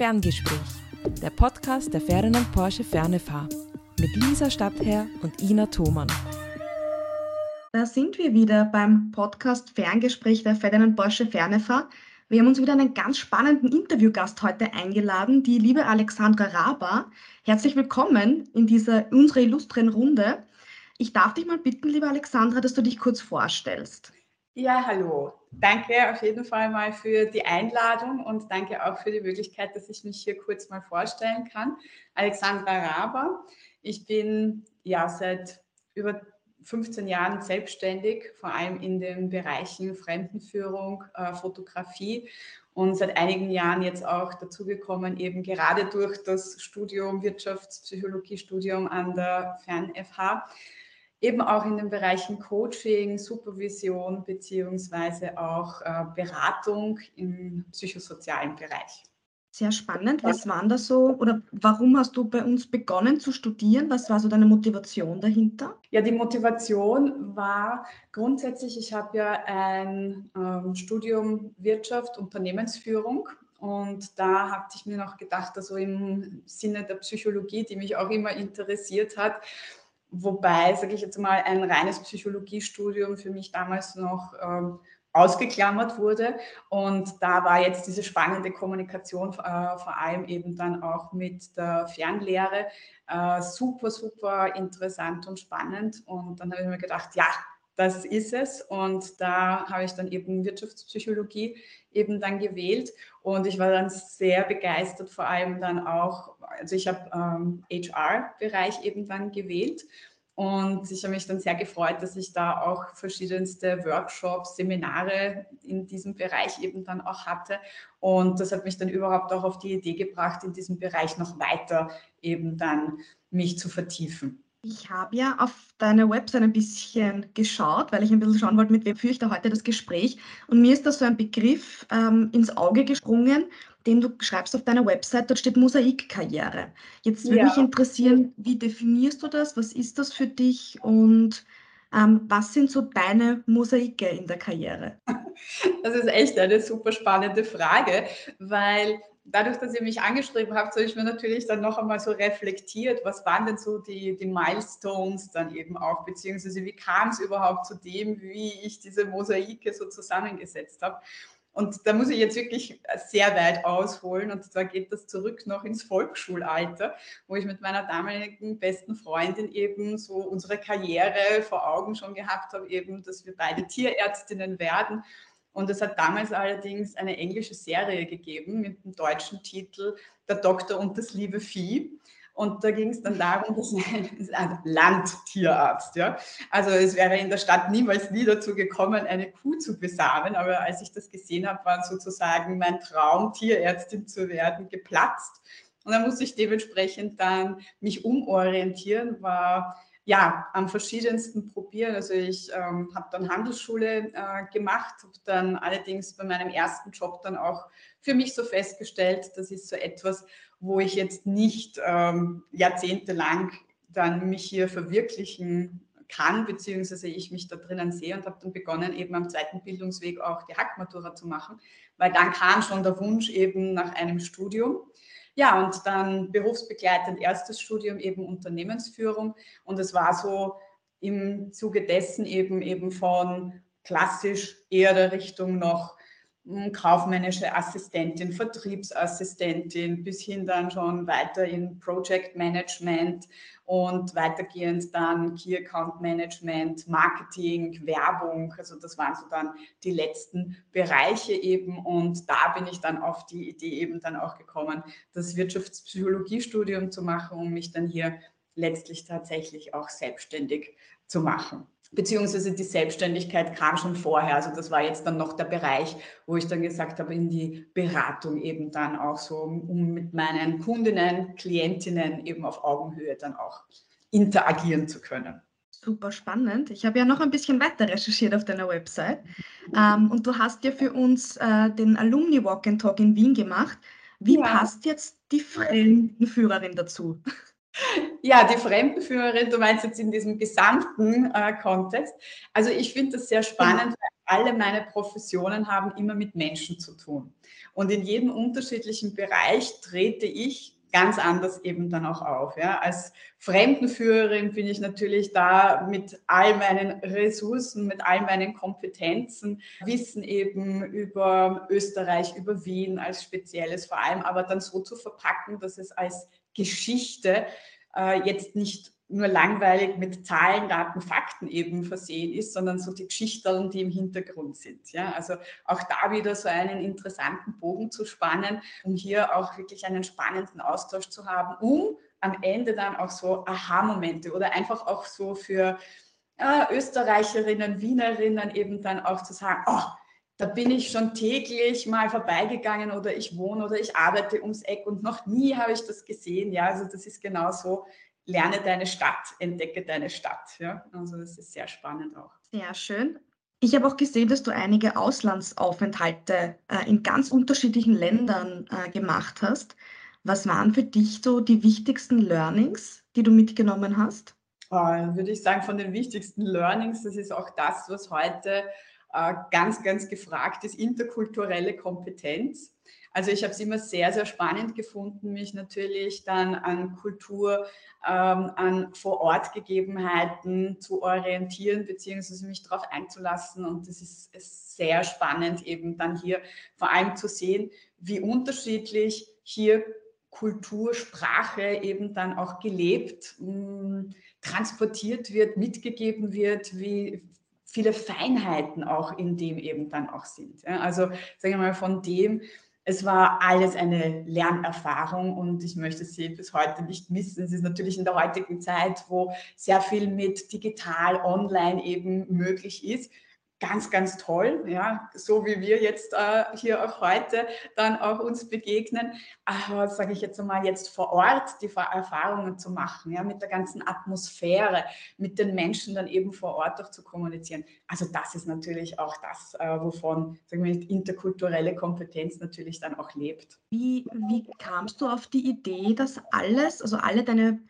Ferngespräch, der Podcast der Ferdinand Porsche Fernefahr mit Lisa Stadtherr und Ina Thomann. Da sind wir wieder beim Podcast Ferngespräch der Ferdinand Porsche Fernefahr. Wir haben uns wieder einen ganz spannenden Interviewgast heute eingeladen, die liebe Alexandra Raba. Herzlich willkommen in dieser unserer illustren Runde. Ich darf dich mal bitten, liebe Alexandra, dass du dich kurz vorstellst. Ja, hallo. Danke auf jeden Fall mal für die Einladung und danke auch für die Möglichkeit, dass ich mich hier kurz mal vorstellen kann. Alexandra Raber. Ich bin ja seit über 15 Jahren selbstständig, vor allem in den Bereichen Fremdenführung, äh, Fotografie und seit einigen Jahren jetzt auch dazugekommen, eben gerade durch das Studium Wirtschaftspsychologie-Studium an der Fern-FH eben auch in den Bereichen Coaching, Supervision beziehungsweise auch äh, Beratung im psychosozialen Bereich. Sehr spannend. Was waren da so oder warum hast du bei uns begonnen zu studieren? Was war so deine Motivation dahinter? Ja, die Motivation war grundsätzlich, ich habe ja ein ähm, Studium Wirtschaft, Unternehmensführung und da habe ich mir noch gedacht, also im Sinne der Psychologie, die mich auch immer interessiert hat, Wobei, sage ich jetzt mal, ein reines Psychologiestudium für mich damals noch ähm, ausgeklammert wurde. Und da war jetzt diese spannende Kommunikation, äh, vor allem eben dann auch mit der Fernlehre, äh, super, super interessant und spannend. Und dann habe ich mir gedacht, ja, das ist es. Und da habe ich dann eben Wirtschaftspsychologie eben dann gewählt. Und ich war dann sehr begeistert, vor allem dann auch, also ich habe ähm, HR-Bereich eben dann gewählt. Und ich habe mich dann sehr gefreut, dass ich da auch verschiedenste Workshops, Seminare in diesem Bereich eben dann auch hatte. Und das hat mich dann überhaupt auch auf die Idee gebracht, in diesem Bereich noch weiter eben dann mich zu vertiefen. Ich habe ja auf deiner Website ein bisschen geschaut, weil ich ein bisschen schauen wollte, mit wem führe ich da heute das Gespräch. Und mir ist da so ein Begriff ähm, ins Auge gesprungen, den du schreibst auf deiner Website. Dort steht Mosaikkarriere. Jetzt würde ja. mich interessieren, wie definierst du das? Was ist das für dich? Und ähm, was sind so deine Mosaike in der Karriere? Das ist echt eine super spannende Frage, weil dadurch, dass ihr mich angeschrieben habt, habe ich mir natürlich dann noch einmal so reflektiert, was waren denn so die, die Milestones dann eben auch, beziehungsweise wie kam es überhaupt zu dem, wie ich diese Mosaike so zusammengesetzt habe. Und da muss ich jetzt wirklich sehr weit ausholen. Und zwar geht das zurück noch ins Volksschulalter, wo ich mit meiner damaligen besten Freundin eben so unsere Karriere vor Augen schon gehabt habe, eben, dass wir beide Tierärztinnen werden und es hat damals allerdings eine englische Serie gegeben mit dem deutschen Titel Der Doktor und das liebe Vieh. Und da ging es dann darum, dass ein Landtierarzt, ja. Also es wäre in der Stadt niemals nie dazu gekommen, eine Kuh zu besamen. Aber als ich das gesehen habe, war sozusagen mein Traum, Tierärztin zu werden, geplatzt. Und dann musste ich dementsprechend dann mich umorientieren, war ja, am verschiedensten probieren. Also ich ähm, habe dann Handelsschule äh, gemacht, habe dann allerdings bei meinem ersten Job dann auch für mich so festgestellt, das ist so etwas, wo ich jetzt nicht ähm, jahrzehntelang dann mich hier verwirklichen kann, beziehungsweise ich mich da drinnen sehe und habe dann begonnen, eben am zweiten Bildungsweg auch die Hackmatura zu machen, weil dann kam schon der Wunsch eben nach einem Studium. Ja, und dann berufsbegleitend erstes Studium eben Unternehmensführung. Und es war so im Zuge dessen eben eben von klassisch eher der Richtung noch kaufmännische Assistentin, Vertriebsassistentin bis hin dann schon weiter in Project Management und weitergehend dann Key Account Management, Marketing, Werbung. Also das waren so dann die letzten Bereiche eben und da bin ich dann auf die Idee eben dann auch gekommen, das Wirtschaftspsychologiestudium zu machen, um mich dann hier letztlich tatsächlich auch selbstständig zu machen beziehungsweise die Selbstständigkeit kam schon vorher. Also das war jetzt dann noch der Bereich, wo ich dann gesagt habe, in die Beratung eben dann auch so, um mit meinen Kundinnen, Klientinnen eben auf Augenhöhe dann auch interagieren zu können. Super spannend. Ich habe ja noch ein bisschen weiter recherchiert auf deiner Website. Ähm, und du hast ja für uns äh, den Alumni Walk and Talk in Wien gemacht. Wie ja. passt jetzt die Fremdenführerin dazu? Ja, die Fremdenführerin, du meinst jetzt in diesem gesamten äh, Kontext. Also ich finde das sehr spannend, weil alle meine Professionen haben immer mit Menschen zu tun. Und in jedem unterschiedlichen Bereich trete ich ganz anders eben dann auch auf. Ja. Als Fremdenführerin bin ich natürlich da mit all meinen Ressourcen, mit all meinen Kompetenzen, Wissen eben über Österreich, über Wien als spezielles vor allem, aber dann so zu verpacken, dass es als Geschichte äh, jetzt nicht nur langweilig mit Zahlen, Daten, Fakten eben versehen ist, sondern so die Geschichten, die im Hintergrund sind. Ja, also auch da wieder so einen interessanten Bogen zu spannen, um hier auch wirklich einen spannenden Austausch zu haben, um am Ende dann auch so Aha-Momente oder einfach auch so für äh, Österreicherinnen, Wienerinnen eben dann auch zu sagen, oh, da bin ich schon täglich mal vorbeigegangen oder ich wohne oder ich arbeite ums Eck und noch nie habe ich das gesehen. Ja, also das ist genau so lerne deine Stadt, entdecke deine Stadt. Ja? Also das ist sehr spannend auch. Sehr schön. Ich habe auch gesehen, dass du einige Auslandsaufenthalte äh, in ganz unterschiedlichen Ländern äh, gemacht hast. Was waren für dich so die wichtigsten Learnings, die du mitgenommen hast? Oh, würde ich sagen, von den wichtigsten Learnings, das ist auch das, was heute ganz, ganz gefragt ist, interkulturelle Kompetenz. Also ich habe es immer sehr, sehr spannend gefunden, mich natürlich dann an Kultur, ähm, an Vor-Ort-Gegebenheiten zu orientieren, beziehungsweise mich darauf einzulassen. Und das ist, ist sehr spannend, eben dann hier vor allem zu sehen, wie unterschiedlich hier Kultur, Sprache eben dann auch gelebt, mh, mm, transportiert wird, mitgegeben wird, wie viele Feinheiten auch in dem eben dann auch sind. Ja, also sagen wir mal von dem, es war alles eine Lernerfahrung und ich möchte sie bis heute nicht missen. Es ist natürlich in der heutigen Zeit, wo sehr viel mit digital, online eben möglich ist, ganz, ganz toll, ja, so wie wir jetzt äh, hier auch heute dann auch uns begegnen. Aber sage ich jetzt einmal, jetzt vor Ort die Erfahrungen zu machen, ja, mit der ganzen Atmosphäre, mit den Menschen dann eben vor Ort auch zu kommunizieren. Also das ist natürlich auch das, äh, wovon sagen wir, interkulturelle Kompetenz natürlich dann auch lebt. Wie, wie kamst du auf die Idee, dass alles, also alle deine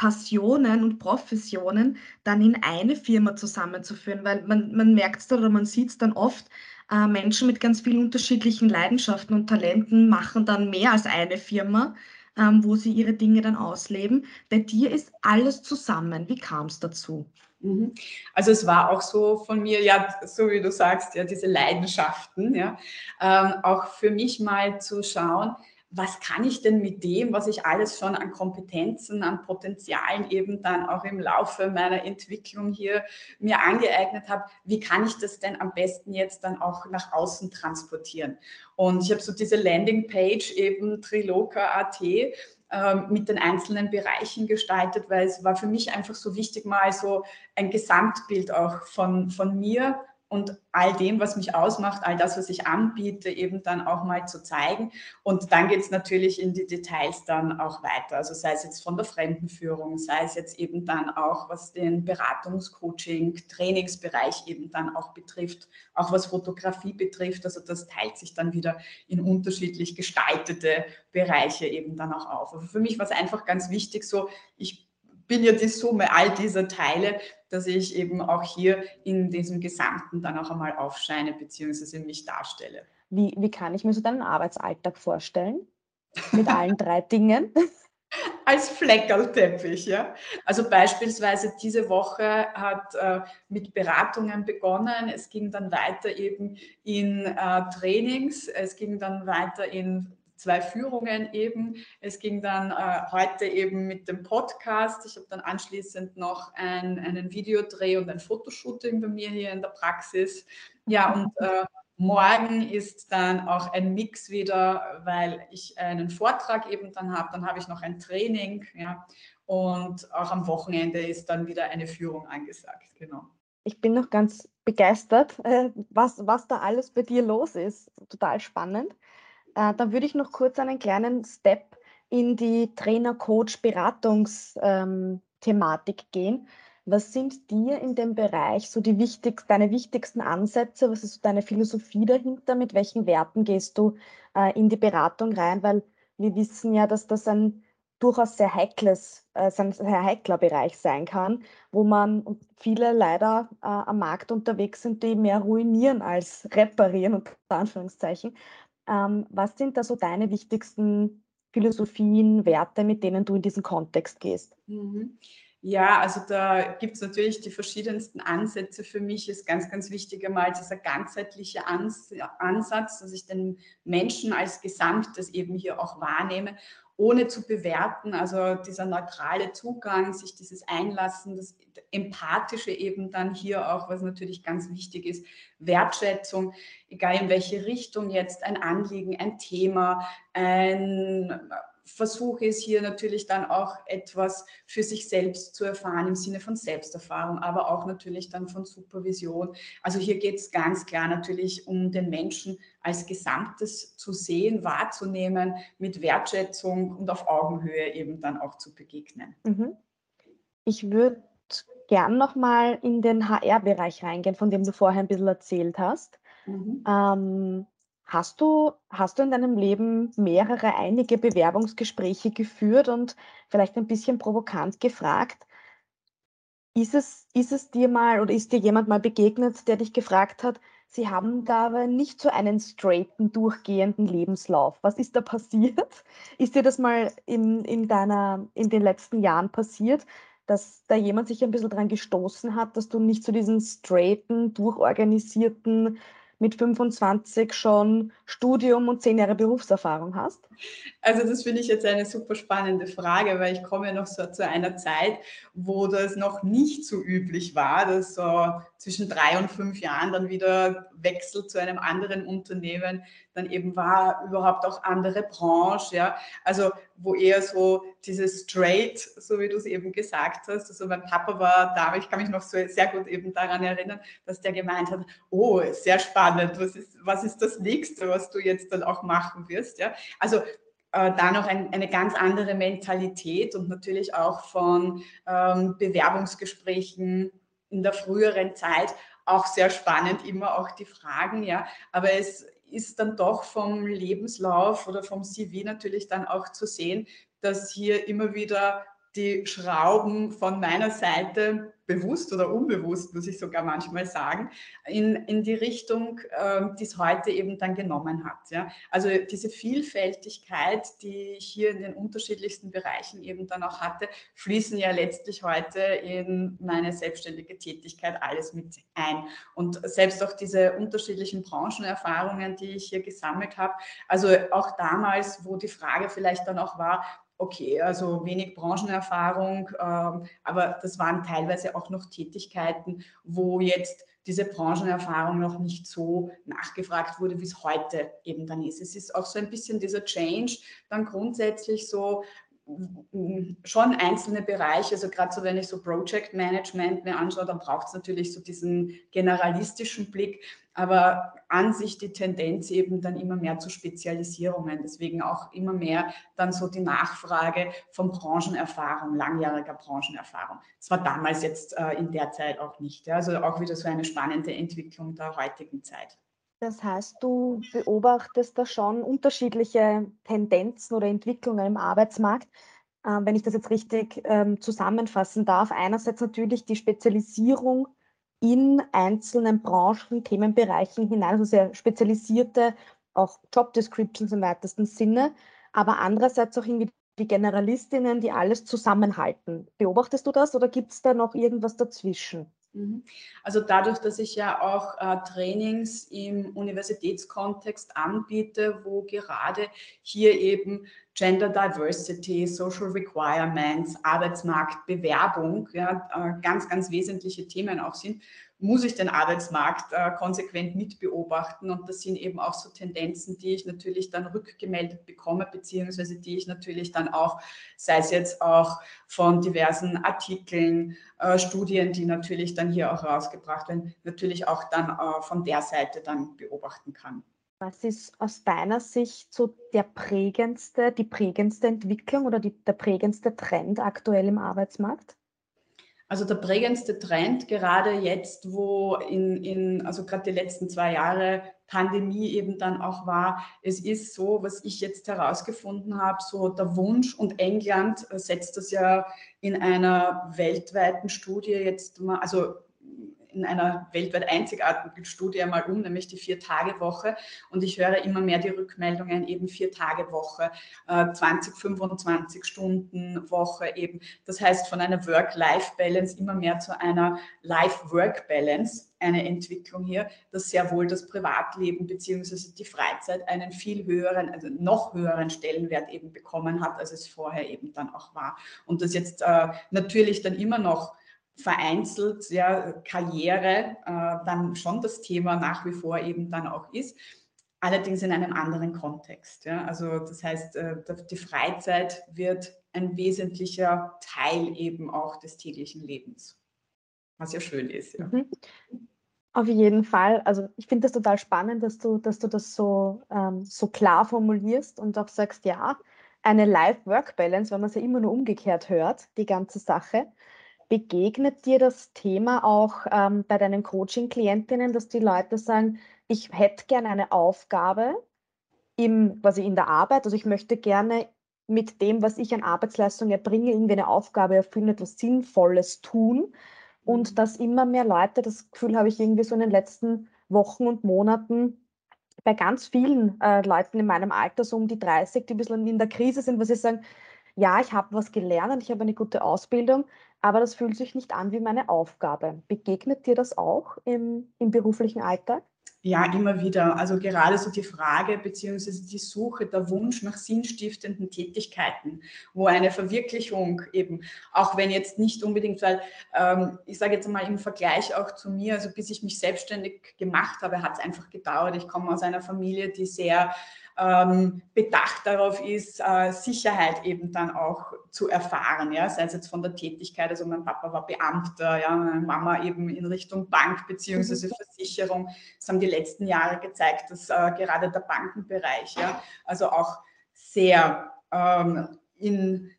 Passionen und Professionen dann in eine Firma zusammenzuführen, weil man, man merkt es oder man sieht es dann oft, äh, Menschen mit ganz vielen unterschiedlichen Leidenschaften und Talenten machen dann mehr als eine Firma, ähm, wo sie ihre Dinge dann ausleben. Bei dir ist alles zusammen. Wie kam es dazu? Mhm. Also es war auch so von mir, ja, so wie du sagst, ja, diese Leidenschaften, ja, ähm, auch für mich mal zu schauen, was kann ich denn mit dem, was ich alles schon an Kompetenzen, an Potenzialen eben dann auch im Laufe meiner Entwicklung hier mir angeeignet habe, wie kann ich das denn am besten jetzt dann auch nach außen transportieren? Und ich habe so diese Landingpage eben Triloka.at ähm, mit den einzelnen Bereichen gestaltet, weil es war für mich einfach so wichtig, mal so ein Gesamtbild auch von, von mir und all dem, was mich ausmacht, all das, was ich anbiete, eben dann auch mal zu zeigen. Und dann geht es natürlich in die Details dann auch weiter. Also sei es jetzt von der Fremdenführung, sei es jetzt eben dann auch, was den Beratungscoaching, Trainingsbereich eben dann auch betrifft, auch was Fotografie betrifft. Also das teilt sich dann wieder in unterschiedlich gestaltete Bereiche eben dann auch auf. Aber für mich war es einfach ganz wichtig, so ich bin ja die Summe all dieser Teile, dass ich eben auch hier in diesem Gesamten dann auch einmal aufscheine bzw. mich darstelle. Wie, wie kann ich mir so deinen Arbeitsalltag vorstellen? Mit allen drei Dingen? Als Fleckerlteppich, ja. Also beispielsweise diese Woche hat äh, mit Beratungen begonnen. Es ging dann weiter eben in äh, Trainings. Es ging dann weiter in zwei Führungen eben. Es ging dann äh, heute eben mit dem Podcast. Ich habe dann anschließend noch ein, einen Videodreh und ein Fotoshooting bei mir hier in der Praxis. Ja, und äh, morgen ist dann auch ein Mix wieder, weil ich einen Vortrag eben dann habe. Dann habe ich noch ein Training. Ja, und auch am Wochenende ist dann wieder eine Führung angesagt. Genau. Ich bin noch ganz begeistert, äh, was, was da alles bei dir los ist. Total spannend. Äh, da würde ich noch kurz einen kleinen Step in die Trainer-Coach-Beratungs-Thematik ähm, gehen. Was sind dir in dem Bereich so die wichtigsten, deine wichtigsten Ansätze? Was ist so deine Philosophie dahinter? Mit welchen Werten gehst du äh, in die Beratung rein? Weil wir wissen ja, dass das ein durchaus sehr heikles, äh, ein sehr heikler Bereich sein kann, wo man viele leider äh, am Markt unterwegs sind, die mehr ruinieren als reparieren, unter Anführungszeichen. Ähm, was sind da so deine wichtigsten Philosophien, Werte, mit denen du in diesen Kontext gehst? Mhm. Ja, also da gibt es natürlich die verschiedensten Ansätze. Für mich ist ganz, ganz wichtig einmal dieser ganzheitliche Ansatz, dass ich den Menschen als Gesamtes eben hier auch wahrnehme ohne zu bewerten. Also dieser neutrale Zugang, sich dieses Einlassen, das Empathische eben dann hier auch, was natürlich ganz wichtig ist, Wertschätzung, egal in welche Richtung jetzt ein Anliegen, ein Thema, ein Versuch ist hier natürlich dann auch etwas für sich selbst zu erfahren im Sinne von Selbsterfahrung, aber auch natürlich dann von Supervision. Also hier geht es ganz klar natürlich um den Menschen als Gesamtes zu sehen, wahrzunehmen, mit Wertschätzung und auf Augenhöhe eben dann auch zu begegnen. Mhm. Ich würde gern nochmal in den HR-Bereich reingehen, von dem du vorher ein bisschen erzählt hast. Mhm. Ähm, Hast du, hast du in deinem Leben mehrere, einige Bewerbungsgespräche geführt und vielleicht ein bisschen provokant gefragt, ist es, ist es dir mal oder ist dir jemand mal begegnet, der dich gefragt hat, sie haben da aber nicht so einen straighten, durchgehenden Lebenslauf. Was ist da passiert? Ist dir das mal in, in, deiner, in den letzten Jahren passiert, dass da jemand sich ein bisschen dran gestoßen hat, dass du nicht so diesen straighten, durchorganisierten, mit 25 schon Studium und zehn Jahre Berufserfahrung hast? Also das finde ich jetzt eine super spannende Frage, weil ich komme noch so zu einer Zeit, wo das noch nicht so üblich war, dass so zwischen drei und fünf Jahren dann wieder Wechsel zu einem anderen Unternehmen dann eben war, überhaupt auch andere Branche, ja, also wo eher so dieses Straight, so wie du es eben gesagt hast, also mein Papa war da, ich kann mich noch so sehr gut eben daran erinnern, dass der gemeint hat, oh, sehr spannend, was ist, was ist das nächste, was du jetzt dann auch machen wirst, ja, also äh, da noch ein, eine ganz andere Mentalität und natürlich auch von ähm, Bewerbungsgesprächen in der früheren Zeit auch sehr spannend, immer auch die Fragen, ja. Aber es ist dann doch vom Lebenslauf oder vom CV natürlich dann auch zu sehen, dass hier immer wieder die Schrauben von meiner Seite bewusst oder unbewusst, muss ich sogar manchmal sagen, in, in die Richtung, ähm, die es heute eben dann genommen hat. Ja? Also diese Vielfältigkeit, die ich hier in den unterschiedlichsten Bereichen eben dann auch hatte, fließen ja letztlich heute in meine selbstständige Tätigkeit alles mit ein. Und selbst auch diese unterschiedlichen Branchenerfahrungen, die ich hier gesammelt habe, also auch damals, wo die Frage vielleicht dann auch war, okay, also wenig Branchenerfahrung, ähm, aber das waren teilweise auch noch Tätigkeiten, wo jetzt diese Branchenerfahrung noch nicht so nachgefragt wurde, wie es heute eben dann ist. Es ist auch so ein bisschen dieser Change dann grundsätzlich so, schon einzelne Bereiche, also gerade so, wenn ich so Project Management mir anschaue, dann braucht es natürlich so diesen generalistischen Blick, aber an sich die Tendenz eben dann immer mehr zu Spezialisierungen, deswegen auch immer mehr dann so die Nachfrage von Branchenerfahrung, langjähriger Branchenerfahrung. Das war damals jetzt äh, in der Zeit auch nicht, ja? also auch wieder so eine spannende Entwicklung der heutigen Zeit. Das heißt, du beobachtest da schon unterschiedliche Tendenzen oder Entwicklungen im Arbeitsmarkt. Ähm, wenn ich das jetzt richtig ähm, zusammenfassen darf, einerseits natürlich die Spezialisierung in einzelnen Branchen, Themenbereichen hinein, also sehr spezialisierte, auch Job Descriptions im weitesten Sinne, aber andererseits auch irgendwie die Generalistinnen, die alles zusammenhalten. Beobachtest du das oder gibt es da noch irgendwas dazwischen? Mhm. Also dadurch, dass ich ja auch äh, Trainings im Universitätskontext anbiete, wo gerade hier eben Gender Diversity, Social Requirements, Arbeitsmarkt, Bewerbung ja, äh, ganz, ganz wesentliche Themen auch sind, muss ich den Arbeitsmarkt äh, konsequent mitbeobachten. Und das sind eben auch so Tendenzen, die ich natürlich dann rückgemeldet bekomme, beziehungsweise die ich natürlich dann auch, sei es jetzt auch von diversen Artikeln, äh, Studien, die natürlich dann hier auch rausgebracht werden, natürlich auch dann äh, von der Seite dann beobachten kann. Was ist aus deiner Sicht so der prägendste, die prägendste Entwicklung oder die, der prägendste Trend aktuell im Arbeitsmarkt? Also der prägendste Trend, gerade jetzt, wo in, in also gerade die letzten zwei Jahre Pandemie eben dann auch war, es ist so, was ich jetzt herausgefunden habe, so der Wunsch und England setzt das ja in einer weltweiten Studie jetzt mal, also in einer weltweit einzigartigen Studie einmal um, nämlich die Vier-Tage-Woche. Und ich höre immer mehr die Rückmeldungen, eben Vier-Tage-Woche, 20, 25 Stunden Woche eben. Das heißt, von einer Work-Life-Balance immer mehr zu einer Life-Work-Balance eine Entwicklung hier, dass sehr wohl das Privatleben bzw. die Freizeit einen viel höheren, also noch höheren Stellenwert eben bekommen hat, als es vorher eben dann auch war. Und das jetzt äh, natürlich dann immer noch vereinzelt ja, Karriere äh, dann schon das Thema nach wie vor eben dann auch ist, allerdings in einem anderen Kontext. Ja. Also das heißt, äh, die Freizeit wird ein wesentlicher Teil eben auch des täglichen Lebens, was ja schön ist. Ja. Mhm. Auf jeden Fall. Also ich finde das total spannend, dass du, dass du das so, ähm, so klar formulierst und auch sagst, ja, eine Life-Work-Balance, weil man es ja immer nur umgekehrt hört, die ganze Sache. Begegnet dir das Thema auch ähm, bei deinen Coaching-Klientinnen, dass die Leute sagen, ich hätte gerne eine Aufgabe im, quasi in der Arbeit, also ich möchte gerne mit dem, was ich an Arbeitsleistung erbringe, irgendwie eine Aufgabe erfüllen, etwas Sinnvolles tun. Und mhm. dass immer mehr Leute, das Gefühl habe ich irgendwie so in den letzten Wochen und Monaten bei ganz vielen äh, Leuten in meinem Alter, so um die 30, die ein bisschen in der Krise sind, was sie sagen, ja, ich habe was gelernt und ich habe eine gute Ausbildung, aber das fühlt sich nicht an wie meine Aufgabe. Begegnet dir das auch im, im beruflichen Alltag? Ja, immer wieder. Also gerade so die Frage beziehungsweise die Suche, der Wunsch nach sinnstiftenden Tätigkeiten, wo eine Verwirklichung eben, auch wenn jetzt nicht unbedingt, weil ähm, ich sage jetzt mal im Vergleich auch zu mir, also bis ich mich selbstständig gemacht habe, hat es einfach gedauert. Ich komme aus einer Familie, die sehr ähm, bedacht darauf ist, äh, Sicherheit eben dann auch zu erfahren, ja, sei es jetzt von der Tätigkeit, also mein Papa war Beamter, ja, meine Mama eben in Richtung Bank beziehungsweise mhm. Versicherung. Das haben die letzten Jahre gezeigt, dass äh, gerade der Bankenbereich, ja, also auch sehr ähm, in,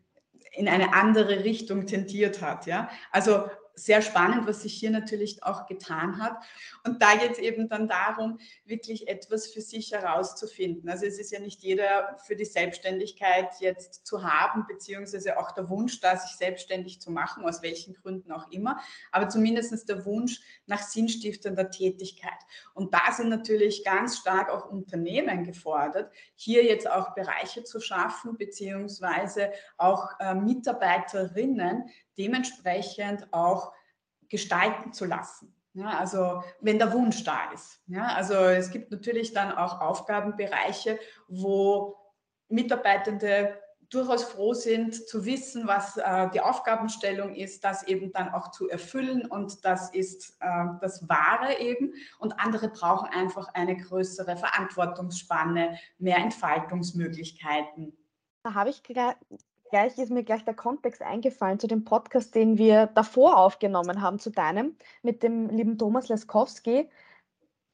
in eine andere Richtung tendiert hat, ja. Also sehr spannend, was sich hier natürlich auch getan hat. Und da geht es eben dann darum, wirklich etwas für sich herauszufinden. Also es ist ja nicht jeder für die Selbstständigkeit jetzt zu haben, beziehungsweise auch der Wunsch da, sich selbstständig zu machen, aus welchen Gründen auch immer, aber zumindest der Wunsch nach sinnstiftender Tätigkeit. Und da sind natürlich ganz stark auch Unternehmen gefordert, hier jetzt auch Bereiche zu schaffen, beziehungsweise auch äh, Mitarbeiterinnen, dementsprechend auch gestalten zu lassen. Ja, also wenn der Wunsch da ist. Ja, also es gibt natürlich dann auch Aufgabenbereiche, wo Mitarbeitende durchaus froh sind zu wissen, was äh, die Aufgabenstellung ist, das eben dann auch zu erfüllen und das ist äh, das Wahre eben. Und andere brauchen einfach eine größere Verantwortungsspanne, mehr Entfaltungsmöglichkeiten. Da habe ich gleich ist mir gleich der Kontext eingefallen zu dem Podcast, den wir davor aufgenommen haben, zu deinem, mit dem lieben Thomas Leskowski,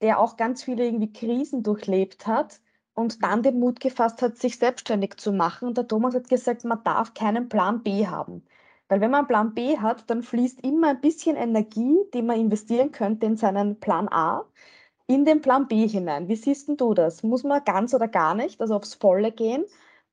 der auch ganz viele irgendwie Krisen durchlebt hat und dann den Mut gefasst hat, sich selbstständig zu machen. Und der Thomas hat gesagt, man darf keinen Plan B haben. Weil wenn man Plan B hat, dann fließt immer ein bisschen Energie, die man investieren könnte in seinen Plan A, in den Plan B hinein. Wie siehst du das? Muss man ganz oder gar nicht, also aufs Volle gehen?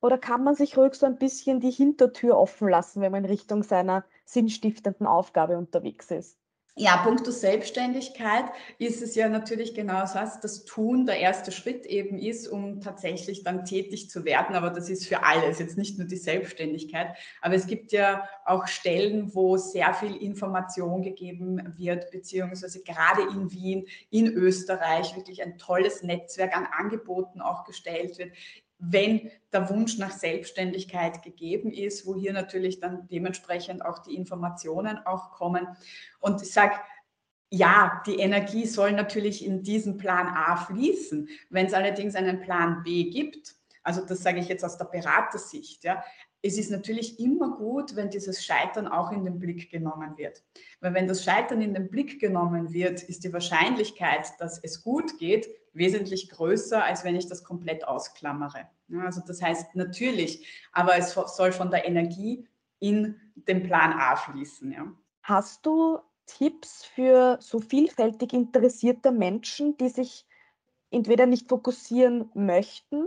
Oder kann man sich ruhig so ein bisschen die Hintertür offen lassen, wenn man in Richtung seiner sinnstiftenden Aufgabe unterwegs ist? Ja, punkto Selbstständigkeit ist es ja natürlich genau das, das Tun der erste Schritt eben ist, um tatsächlich dann tätig zu werden. Aber das ist für alles, jetzt nicht nur die Selbstständigkeit. Aber es gibt ja auch Stellen, wo sehr viel Information gegeben wird, beziehungsweise gerade in Wien, in Österreich wirklich ein tolles Netzwerk an Angeboten auch gestellt wird wenn der Wunsch nach Selbstständigkeit gegeben ist, wo hier natürlich dann dementsprechend auch die Informationen auch kommen. Und ich sage, ja, die Energie soll natürlich in diesen Plan A fließen. Wenn es allerdings einen Plan B gibt, also das sage ich jetzt aus der Beratersicht, ja, es ist natürlich immer gut, wenn dieses Scheitern auch in den Blick genommen wird. Weil wenn das Scheitern in den Blick genommen wird, ist die Wahrscheinlichkeit, dass es gut geht, wesentlich größer, als wenn ich das komplett ausklammere. also das heißt natürlich, aber es soll von der Energie in den Plan A fließen. Ja. Hast du Tipps für so vielfältig interessierte Menschen, die sich entweder nicht fokussieren möchten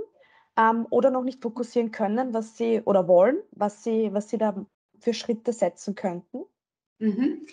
ähm, oder noch nicht fokussieren können, was sie oder wollen, was sie, was sie da für Schritte setzen könnten? Mhm.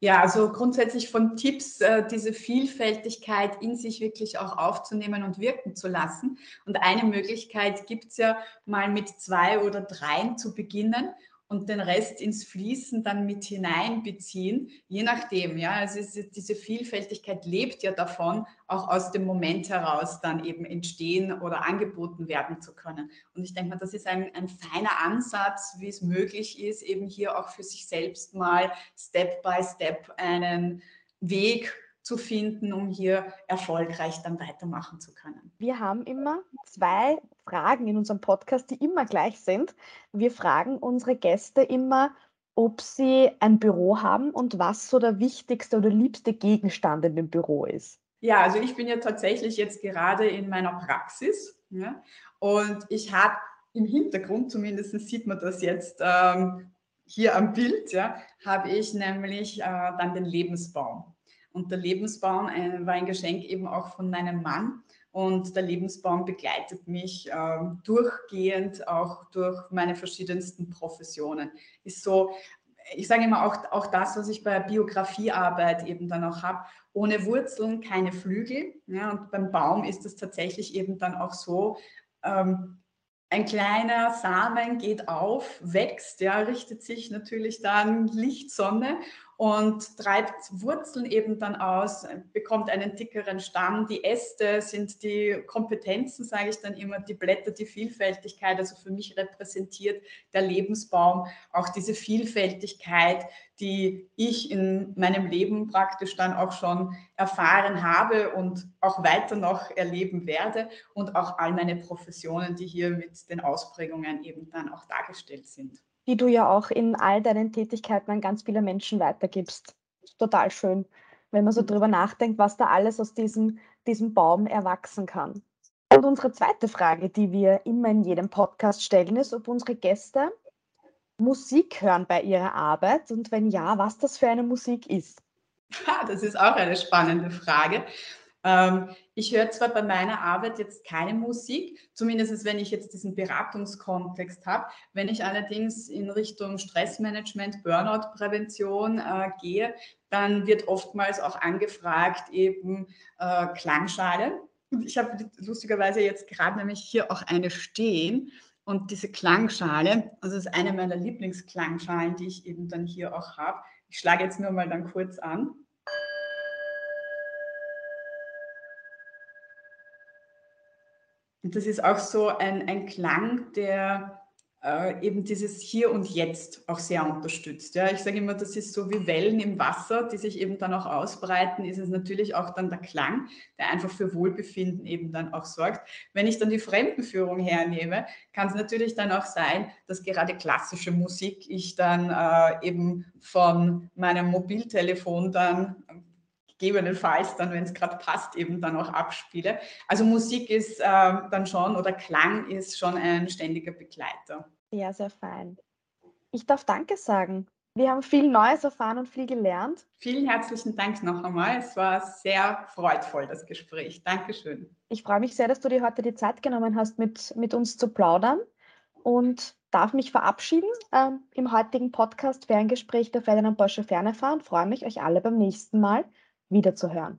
Ja, also grundsätzlich von Tipps, äh, diese Vielfältigkeit in sich wirklich auch aufzunehmen und wirken zu lassen. Und eine Möglichkeit gibt es ja mal mit zwei oder dreien zu beginnen und den Rest ins Fließen dann mit hineinbeziehen, je nachdem. Ja, also diese Vielfältigkeit lebt ja davon, auch aus dem Moment heraus dann eben entstehen oder angeboten werden zu können. Und ich denke mal, das ist ein, ein feiner Ansatz, wie es möglich ist, eben hier auch für sich selbst mal Step by Step einen Weg zu finden, um hier erfolgreich dann weitermachen zu können. Wir haben immer zwei Fragen in unserem Podcast, die immer gleich sind. Wir fragen unsere Gäste immer, ob sie ein Büro haben und was so der wichtigste oder liebste Gegenstand in dem Büro ist. Ja, also ich bin ja tatsächlich jetzt gerade in meiner Praxis ja, und ich habe im Hintergrund, zumindest sieht man das jetzt ähm, hier am Bild, ja, habe ich nämlich äh, dann den Lebensbaum. Und der Lebensbaum äh, war ein Geschenk eben auch von meinem Mann. Und der Lebensbaum begleitet mich äh, durchgehend auch durch meine verschiedensten Professionen. Ist so, ich sage immer auch, auch das, was ich bei Biografiearbeit eben dann auch habe. Ohne Wurzeln keine Flügel. Ja, und beim Baum ist es tatsächlich eben dann auch so, ähm, ein kleiner Samen geht auf, wächst, ja, richtet sich natürlich dann Lichtsonne und treibt Wurzeln eben dann aus, bekommt einen dickeren Stamm. Die Äste sind die Kompetenzen, sage ich dann immer, die Blätter, die Vielfältigkeit. Also für mich repräsentiert der Lebensbaum auch diese Vielfältigkeit, die ich in meinem Leben praktisch dann auch schon erfahren habe und auch weiter noch erleben werde und auch all meine Professionen, die hier mit den Ausprägungen eben dann auch dargestellt sind die du ja auch in all deinen Tätigkeiten an ganz viele Menschen weitergibst. Total schön, wenn man so drüber nachdenkt, was da alles aus diesem, diesem Baum erwachsen kann. Und unsere zweite Frage, die wir immer in jedem Podcast stellen, ist, ob unsere Gäste Musik hören bei ihrer Arbeit und wenn ja, was das für eine Musik ist. Das ist auch eine spannende Frage. Ähm, ich höre zwar bei meiner Arbeit jetzt keine Musik, zumindest wenn ich jetzt diesen Beratungskontext habe. Wenn ich allerdings in Richtung Stressmanagement, Burnout-Prävention äh, gehe, dann wird oftmals auch angefragt eben äh, Klangschale. Ich habe lustigerweise jetzt gerade nämlich hier auch eine stehen. Und diese Klangschale, also das ist eine meiner Lieblingsklangschalen, die ich eben dann hier auch habe. Ich schlage jetzt nur mal dann kurz an. Und das ist auch so ein, ein Klang, der äh, eben dieses Hier und Jetzt auch sehr unterstützt. Ja, ich sage immer, das ist so wie Wellen im Wasser, die sich eben dann auch ausbreiten, ist es natürlich auch dann der Klang, der einfach für Wohlbefinden eben dann auch sorgt. Wenn ich dann die Fremdenführung hernehme, kann es natürlich dann auch sein, dass gerade klassische Musik ich dann äh, eben von meinem Mobiltelefon dann gegebenenfalls dann, wenn es gerade passt, eben dann auch abspiele. Also Musik ist äh, dann schon oder Klang ist schon ein ständiger Begleiter. Ja, sehr fein. Ich darf Danke sagen. Wir haben viel Neues erfahren und viel gelernt. Vielen herzlichen Dank noch einmal. Es war sehr freudvoll, das Gespräch. Dankeschön. Ich freue mich sehr, dass du dir heute die Zeit genommen hast, mit, mit uns zu plaudern und darf mich verabschieden ähm, im heutigen Podcast Ferngespräch der Ferdinand Borsche Fernefahren. Freue mich, euch alle beim nächsten Mal wiederzuhören.